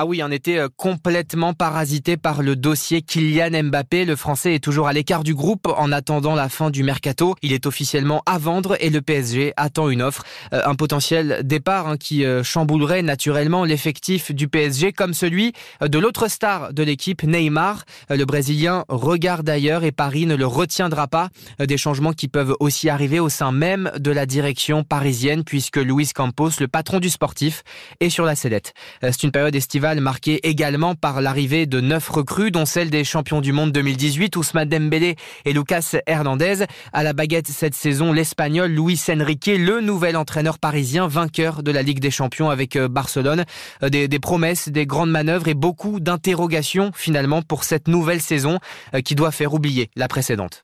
Ah oui, on était euh, complètement parasité par le dossier Kylian Mbappé. Le Français est toujours à l'écart du groupe en attendant la fin du mercato. Il est officiellement à vendre et le PSG attend une offre. Euh, un potentiel départ hein, qui euh, chamboulerait naturellement l'effectif du PSG comme celui de l'autre star de l'équipe, Neymar. Le Brésilien regarde ailleurs et Paris ne le retiendra pas. Des changements qui peuvent aussi arriver au sein même de la direction parisienne puisque Luis Campos, le patron du sportif, est sur la sellette. C'est une période estivale marqué également par l'arrivée de neuf recrues, dont celle des champions du monde 2018, Ousmane Dembélé et Lucas Hernandez. À la baguette cette saison, l'Espagnol Luis Enrique, le nouvel entraîneur parisien, vainqueur de la Ligue des Champions avec euh, Barcelone. Euh, des, des promesses, des grandes manœuvres et beaucoup d'interrogations finalement pour cette nouvelle saison euh, qui doit faire oublier la précédente.